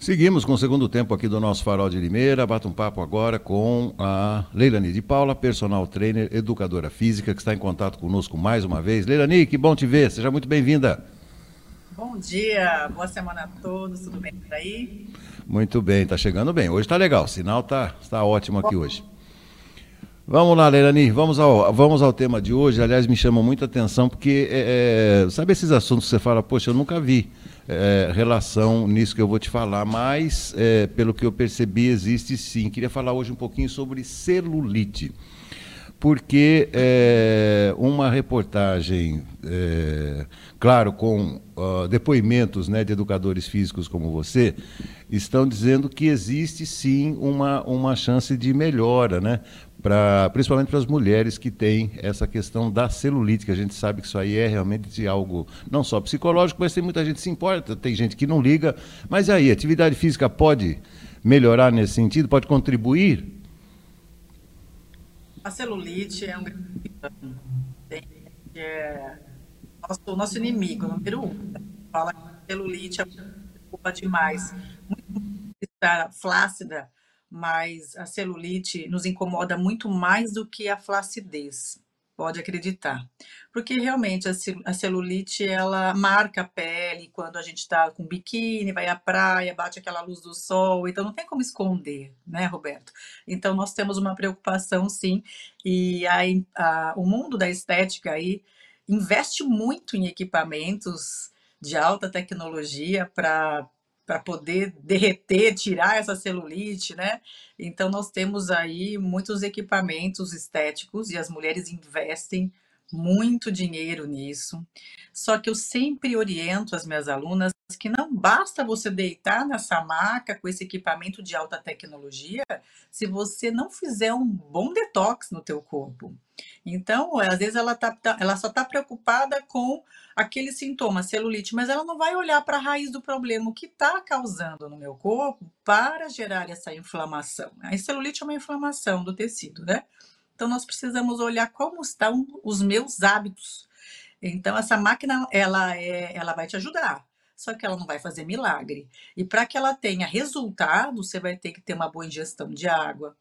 Seguimos com o segundo tempo aqui do nosso Farol de Limeira. Bata um papo agora com a Leilani de Paula, personal trainer, educadora física, que está em contato conosco mais uma vez. Leilani, que bom te ver. Seja muito bem-vinda. Bom dia, boa semana a todos. Tudo bem por aí? Muito bem, está chegando bem. Hoje está legal, o sinal está tá ótimo aqui hoje. Vamos lá, Leilani, vamos ao, vamos ao tema de hoje. Aliás, me chama muita atenção porque, é, é sabe esses assuntos que você fala, poxa, eu nunca vi é, relação nisso que eu vou te falar, mas é, pelo que eu percebi, existe sim. Queria falar hoje um pouquinho sobre celulite. Porque é, uma reportagem, é, claro, com uh, depoimentos né, de educadores físicos como você, estão dizendo que existe sim uma, uma chance de melhora, né? Pra, principalmente para as mulheres que têm essa questão da celulite, que a gente sabe que isso aí é realmente algo não só psicológico, mas tem muita gente que se importa, tem gente que não liga. Mas aí, atividade física pode melhorar nesse sentido? Pode contribuir? A celulite é um é nosso, nosso inimigo número um. Fala que a celulite é culpa demais. Muito estar flácida mas a celulite nos incomoda muito mais do que a flacidez. Pode acreditar. Porque realmente a celulite ela marca a pele quando a gente está com biquíni, vai à praia, bate aquela luz do sol, então não tem como esconder, né, Roberto? Então nós temos uma preocupação sim, e a, a, o mundo da estética aí investe muito em equipamentos de alta tecnologia para para poder derreter, tirar essa celulite, né? Então nós temos aí muitos equipamentos estéticos e as mulheres investem muito dinheiro nisso. Só que eu sempre oriento as minhas alunas que não basta você deitar nessa maca com esse equipamento de alta tecnologia se você não fizer um bom detox no teu corpo. Então, às vezes ela, tá, tá ela só está preocupada com aquele sintoma, celulite, mas ela não vai olhar para a raiz do problema, que está causando no meu corpo para gerar essa inflamação. A celulite é uma inflamação do tecido, né? Então, nós precisamos olhar como estão os meus hábitos. Então, essa máquina, ela, é, ela vai te ajudar, só que ela não vai fazer milagre. E para que ela tenha resultado, você vai ter que ter uma boa ingestão de água,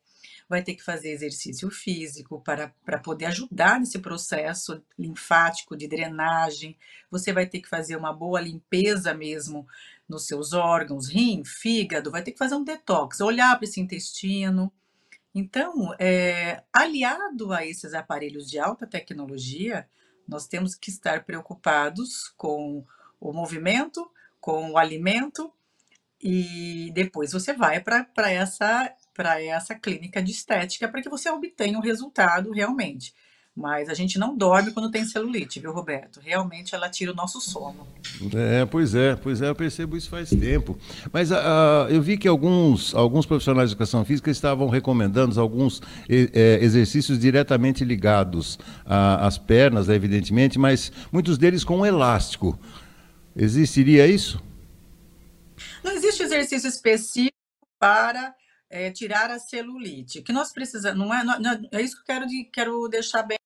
vai ter que fazer exercício físico para, para poder ajudar nesse processo linfático de drenagem. Você vai ter que fazer uma boa limpeza mesmo nos seus órgãos, rim, fígado, vai ter que fazer um detox, olhar para esse intestino. Então, é, aliado a esses aparelhos de alta tecnologia, nós temos que estar preocupados com o movimento, com o alimento, e depois você vai para essa, essa clínica de estética para que você obtenha o um resultado realmente. Mas a gente não dorme quando tem celulite, viu, Roberto? Realmente ela tira o nosso sono. É, pois é, pois é, eu percebo isso faz tempo. Mas uh, eu vi que alguns, alguns profissionais de educação física estavam recomendando alguns é, exercícios diretamente ligados às pernas, evidentemente, mas muitos deles com elástico. Existiria isso? Não existe exercício específico para é, tirar a celulite. Que nós precisamos, não é, não, é isso que eu quero, de, quero deixar bem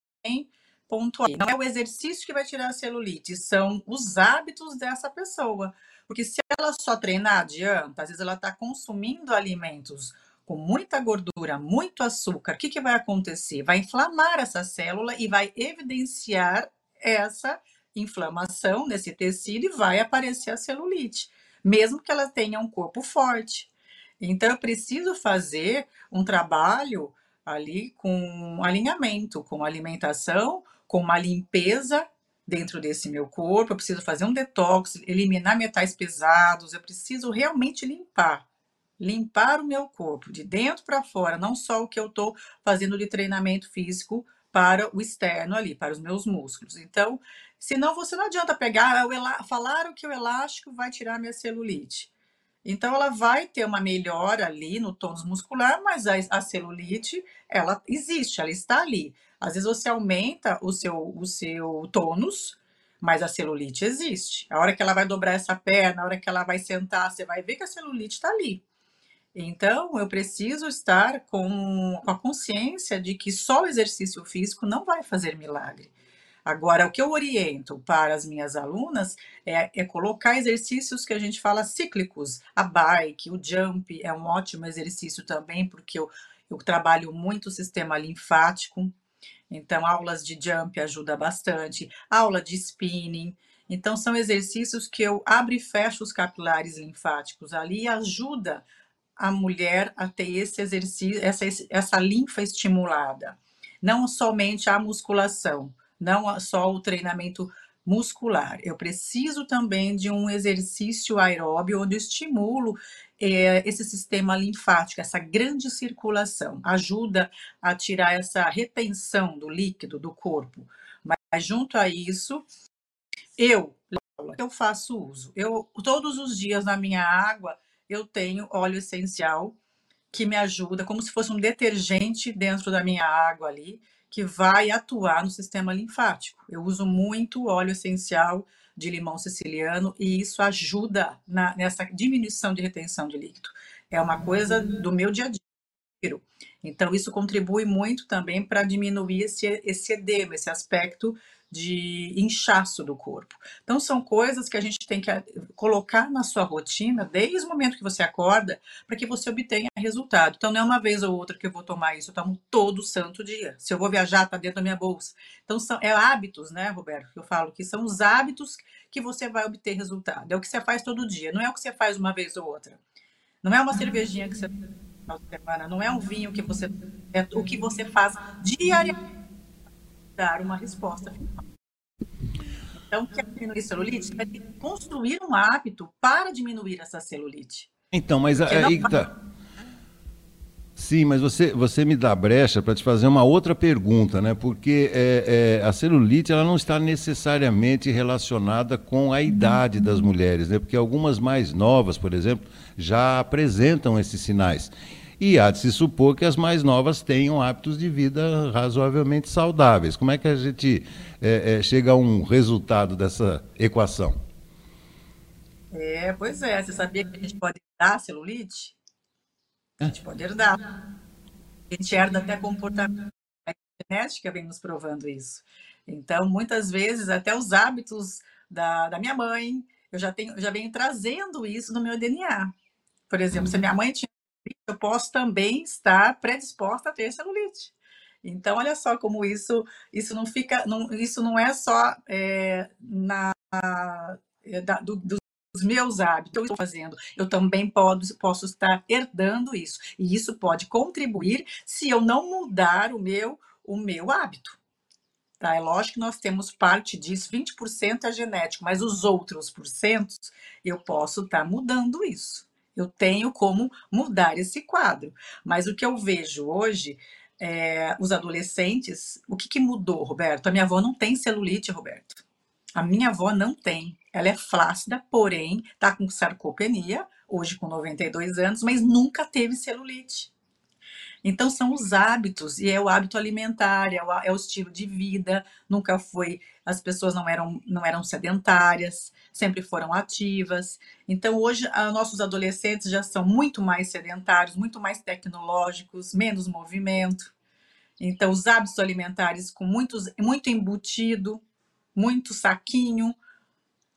pontual. Não é o exercício que vai tirar a celulite, são os hábitos dessa pessoa. Porque se ela só treinar, adianta. Às vezes ela está consumindo alimentos com muita gordura, muito açúcar. O que, que vai acontecer? Vai inflamar essa célula e vai evidenciar essa inflamação nesse tecido e vai aparecer a celulite, mesmo que ela tenha um corpo forte. Então, eu preciso fazer um trabalho ali com alinhamento, com alimentação, com uma limpeza dentro desse meu corpo, eu preciso fazer um detox, eliminar metais pesados, eu preciso realmente limpar. Limpar o meu corpo de dentro para fora, não só o que eu estou fazendo de treinamento físico para o externo ali, para os meus músculos. Então, senão você não adianta pegar, ah, falaram que o elástico vai tirar minha celulite. Então, ela vai ter uma melhora ali no tônus muscular, mas a, a, celulite, ela existe, ela está ali. Às vezes você aumenta o seu, o seu tônus, mas a celulite existe. A hora que ela vai dobrar essa perna, a hora que ela vai sentar, você vai ver que a celulite está ali. Então, eu preciso estar com, com a consciência de que só o exercício físico não vai fazer milagre. Agora, o que eu oriento para as minhas alunas é, é, colocar exercícios que a gente fala cíclicos. A bike, o jump é um ótimo exercício também, porque eu, eu trabalho muito o sistema linfático. Então, aulas de jump ajuda bastante, aula de spinning. Então, são exercícios que eu abro e fecho os capilares linfáticos ali e ajuda a mulher a ter esse exercício, essa, essa linfa estimulada. Não somente a musculação, não só o treinamento muscular. Eu preciso também de um exercício aeróbio onde eu estimulo é, esse sistema linfático, essa grande circulação, ajuda a tirar essa retenção do líquido do corpo. Mas junto a isso, eu eu faço uso. Eu todos os dias na minha água eu tenho óleo essencial que me ajuda, como se fosse um detergente dentro da minha água ali, que vai atuar no sistema linfático. Eu uso muito óleo essencial de limão siciliano e isso ajuda na, nessa diminuição de retenção de líquido. É uma coisa do meu dia a dia. Então, isso contribui muito também para diminuir esse, esse edema, esse aspecto de inchaço do corpo. Então, são coisas que a gente tem que eh, colocar na sua rotina desde o momento que você acorda para que você obtenha resultado. Então, não é uma vez ou outra que eu vou tomar isso, eu tomo todo santo dia. Se eu vou viajar, está dentro da minha bolsa. Então, são, é hábitos, né, Roberto? Eu falo que são os hábitos que você vai obter resultado. É o que você faz todo dia, não é o que você faz uma vez ou outra. Não é uma cervejinha que você semana, não é um vinho que você. É o que você faz diariamente dar uma resposta final. Então, quer diminuir celulite? Vai ter que construir um hábito para diminuir essa celulite. Então, mas aí não... tá. Sim, mas você, você me dá brecha para te fazer uma outra pergunta, né? Porque é, é, a celulite ela não está necessariamente relacionada com a idade das mulheres, né? Porque algumas mais novas, por exemplo, já apresentam esses sinais. E há de se supor que as mais novas tenham hábitos de vida razoavelmente saudáveis. Como é que a gente é, é, chega a um resultado dessa equação? É, pois é. Você sabia que a gente pode herdar celulite? A gente pode herdar. A gente herda até comportamento. A genética vem nos provando isso. Então, muitas vezes, até os hábitos da, da minha mãe, eu já, tenho, já venho trazendo isso no meu DNA. Por exemplo, se minha mãe tinha eu posso também estar predisposta a ter celulite. Então, olha só como isso, isso não fica, não, isso não é só é, na, é, da, do, dos meus hábitos que eu estou fazendo, eu também posso, posso estar herdando isso. E isso pode contribuir se eu não mudar o meu, o meu hábito. Tá? É lógico que nós temos parte disso, 20% é genético, mas os outros porcentos eu posso estar mudando isso. Eu tenho como mudar esse quadro. Mas o que eu vejo hoje, é, os adolescentes, o que, que mudou, Roberto? A minha avó não tem celulite, Roberto. A minha avó não tem. Ela é flácida, porém, está com sarcopenia, hoje com 92 anos, mas nunca teve celulite. Então, são os hábitos, e é o hábito alimentar, é o, é o estilo de vida, nunca foi, as pessoas não eram, não eram sedentárias, sempre foram ativas. Então, hoje, a, nossos adolescentes já são muito mais sedentários, muito mais tecnológicos, menos movimento. Então, os hábitos alimentares com muitos, muito embutido, muito saquinho,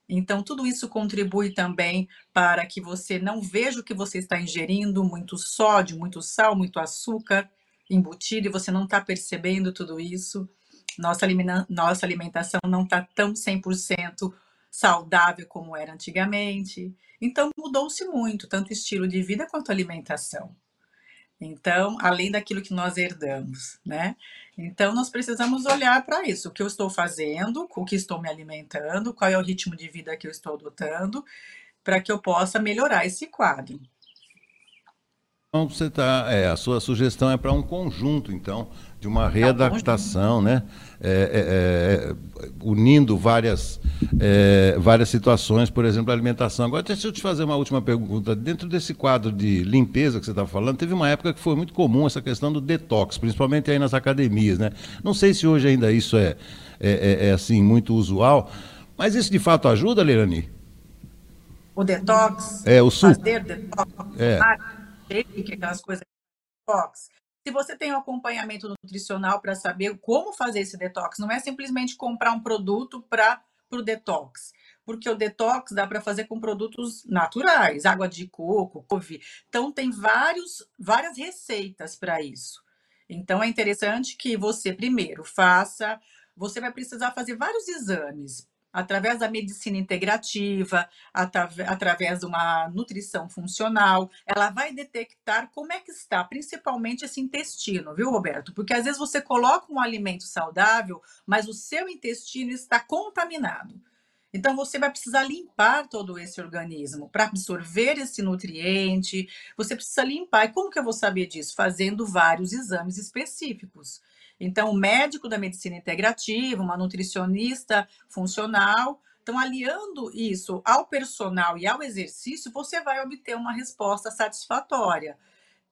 então, tudo isso contribui também para que você não veja o que você está ingerindo, muito sódio, muito sal, muito açúcar embutido, e você não está percebendo tudo isso. Nossa, nossa alimentação não está tão 100% saudável como era antigamente. Então, mudou-se muito, tanto estilo de vida quanto alimentação. Então, além daquilo que nós herdamos, né? Então, nós precisamos olhar para isso. O que eu estou fazendo, o que estou me alimentando, qual é o ritmo de vida que eu estou adotando, para que eu possa melhorar esse quadro. Então, você tá, é, a sua sugestão é para um conjunto, então, de uma readaptação, né? É, é, é, unindo várias, é, várias situações, por exemplo, a alimentação. Agora, deixa eu te fazer uma última pergunta. Dentro desse quadro de limpeza que você está falando, teve uma época que foi muito comum essa questão do detox, principalmente aí nas academias, né? Não sei se hoje ainda isso é, é, é, é assim muito usual, mas isso de fato ajuda, Leirani? O detox? É, o suco. Fazer detox, é. aquelas coisas detox Se você tem um acompanhamento nutricional para saber como fazer esse detox, não é simplesmente comprar um produto para o detox porque o detox dá para fazer com produtos naturais, água de coco, couve. Então tem vários, várias receitas para isso. Então é interessante que você primeiro faça, você vai precisar fazer vários exames através da medicina integrativa, através de uma nutrição funcional, ela vai detectar como é que está, principalmente esse intestino, viu, Roberto? Porque às vezes você coloca um alimento saudável, mas o seu intestino está contaminado. Então, você vai precisar limpar todo esse organismo para absorver esse nutriente. Você precisa limpar. E como que eu vou saber disso? Fazendo vários exames específicos. Então, o médico da medicina integrativa, uma nutricionista funcional, então, aliando isso ao personal e ao exercício, você vai obter uma resposta satisfatória.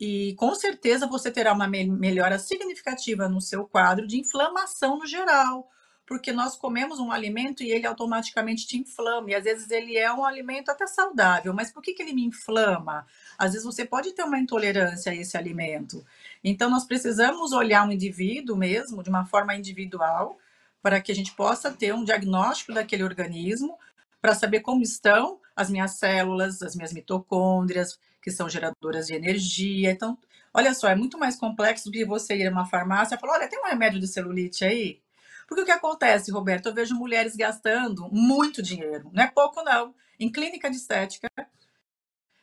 E com certeza você terá uma melhora significativa no seu quadro de inflamação no geral, porque nós comemos um alimento e ele automaticamente te inflama. E às vezes ele é um alimento até saudável, mas por que, que ele me inflama? Às vezes você pode ter uma intolerância a esse alimento. Então nós precisamos olhar um indivíduo mesmo, de uma forma individual, para que a gente possa ter um diagnóstico daquele organismo, para saber como estão as minhas células, as minhas mitocôndrias, que são geradoras de energia. Então, olha só, é muito mais complexo do que você ir a uma farmácia e falar: olha, tem um remédio de celulite aí? Porque o que acontece, Roberto? Eu vejo mulheres gastando muito dinheiro, não é pouco, não, em clínica de estética,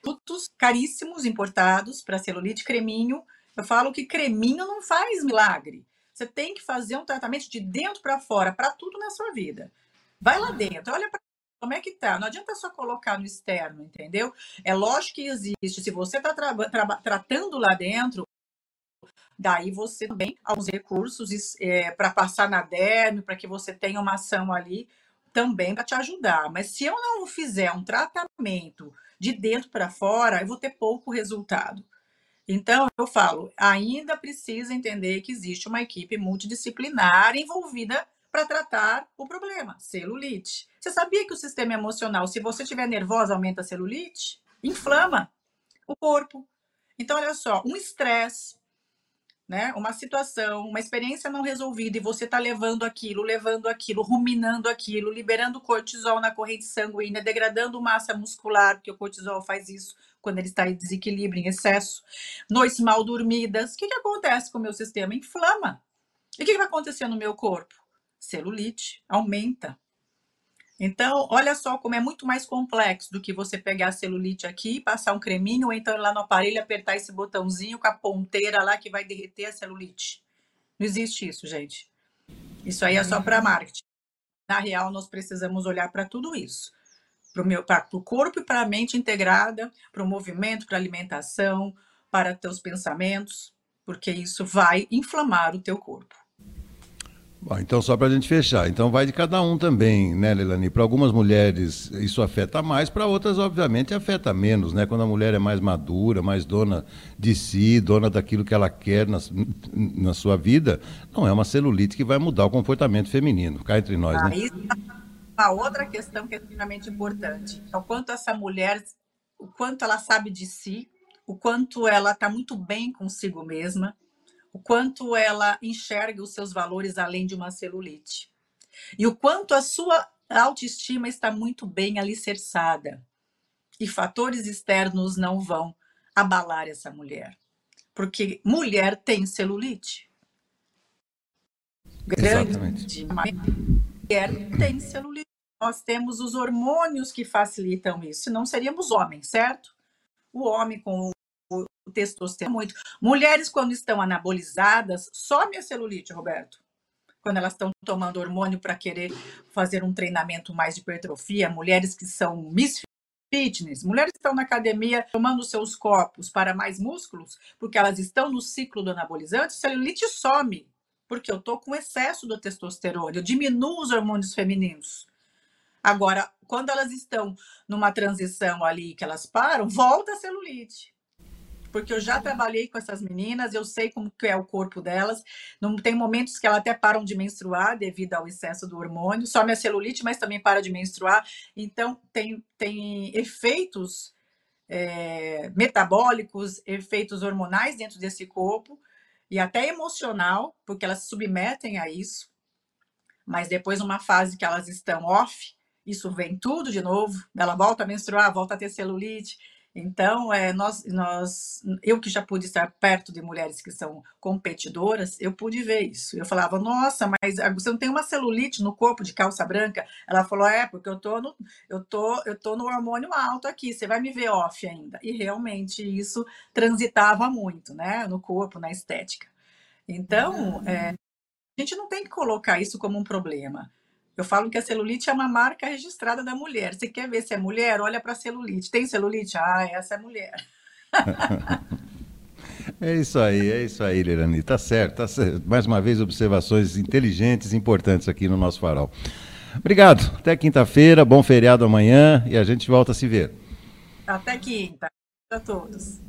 produtos caríssimos importados para celulite, creminho. Eu falo que creminho não faz milagre. Você tem que fazer um tratamento de dentro para fora, para tudo na sua vida. Vai lá dentro, olha para como é que tá? Não adianta só colocar no externo, entendeu? É lógico que existe. Se você está tra tra tratando lá dentro, Daí você também alguns recursos é, para passar na derme, para que você tenha uma ação ali também para te ajudar. Mas se eu não fizer um tratamento de dentro para fora, eu vou ter pouco resultado. Então, eu falo, ainda precisa entender que existe uma equipe multidisciplinar envolvida para tratar o problema, celulite. Você sabia que o sistema emocional, se você estiver nervosa, aumenta a celulite? Inflama o corpo. Então, olha só, um estresse, né? Uma situação, uma experiência não resolvida e você está levando aquilo, levando aquilo, ruminando aquilo, liberando cortisol na corrente sanguínea, degradando massa muscular, porque o cortisol faz isso quando ele está em desequilíbrio, em excesso. Noites mal dormidas. O que, que acontece com o meu sistema? Inflama. E o que, que vai acontecer no meu corpo? Celulite aumenta. Então, olha só como é muito mais complexo do que você pegar a celulite aqui, passar um creminho, ou então ir lá no aparelho apertar esse botãozinho com a ponteira lá que vai derreter a celulite. Não existe isso, gente. Isso aí é só para marketing. Na real, nós precisamos olhar para tudo isso. Para o corpo e para a mente integrada, para o movimento, para a alimentação, para teus pensamentos, porque isso vai inflamar o teu corpo. Bom, então, só para a gente fechar. Então, vai de cada um também, né, Leilani? Para algumas mulheres isso afeta mais, para outras, obviamente, afeta menos, né? Quando a mulher é mais madura, mais dona de si, dona daquilo que ela quer na, na sua vida, não é uma celulite que vai mudar o comportamento feminino. Cá entre nós, né? É uma outra questão que é extremamente importante. É o quanto essa mulher, o quanto ela sabe de si, o quanto ela está muito bem consigo mesma, o quanto ela enxerga os seus valores além de uma celulite. E o quanto a sua autoestima está muito bem alicerçada. E fatores externos não vão abalar essa mulher. Porque mulher tem celulite. Grande Exatamente. mulher tem celulite. Nós temos os hormônios que facilitam isso, não seríamos homens, certo? O homem com testosterona muito. Mulheres, quando estão anabolizadas, some a celulite, Roberto. Quando elas estão tomando hormônio para querer fazer um treinamento mais de hipertrofia, mulheres que são miss fitness, mulheres que estão na academia tomando seus copos para mais músculos, porque elas estão no ciclo do anabolizante, celulite some, porque eu estou com excesso do testosterona, eu diminuo os hormônios femininos. Agora, quando elas estão numa transição ali que elas param, volta a celulite porque eu já trabalhei com essas meninas, eu sei como que é o corpo delas. Não tem momentos que elas até param de menstruar devido ao excesso do hormônio, só minha celulite, mas também para de menstruar. Então tem, tem efeitos é, metabólicos, efeitos hormonais dentro desse corpo. e até emocional, porque elas se submetem a isso, mas depois, numa fase que elas estão off, isso vem tudo de novo, ela volta a menstruar, volta a ter celulite. Então, é, nós, nós, eu que já pude estar perto de mulheres que são competidoras, eu pude ver isso. Eu falava, nossa, mas você não tem uma celulite no corpo de calça branca? Ela falou, é, porque eu tô no, eu tô, eu tô no hormônio alto aqui, você vai me ver off ainda. E realmente isso transitava muito, né, no corpo, na estética. Então, é, a gente não tem que colocar isso como um problema. Eu falo que a celulite é uma marca registrada da mulher. Você quer ver se é mulher? Olha para a celulite. Tem celulite? Ah, essa é mulher. É isso aí, é isso aí, Lerani. Tá certo, tá certo. Mais uma vez, observações inteligentes e importantes aqui no nosso farol. Obrigado. Até quinta-feira, bom feriado amanhã e a gente volta a se ver. Até quinta. A todos.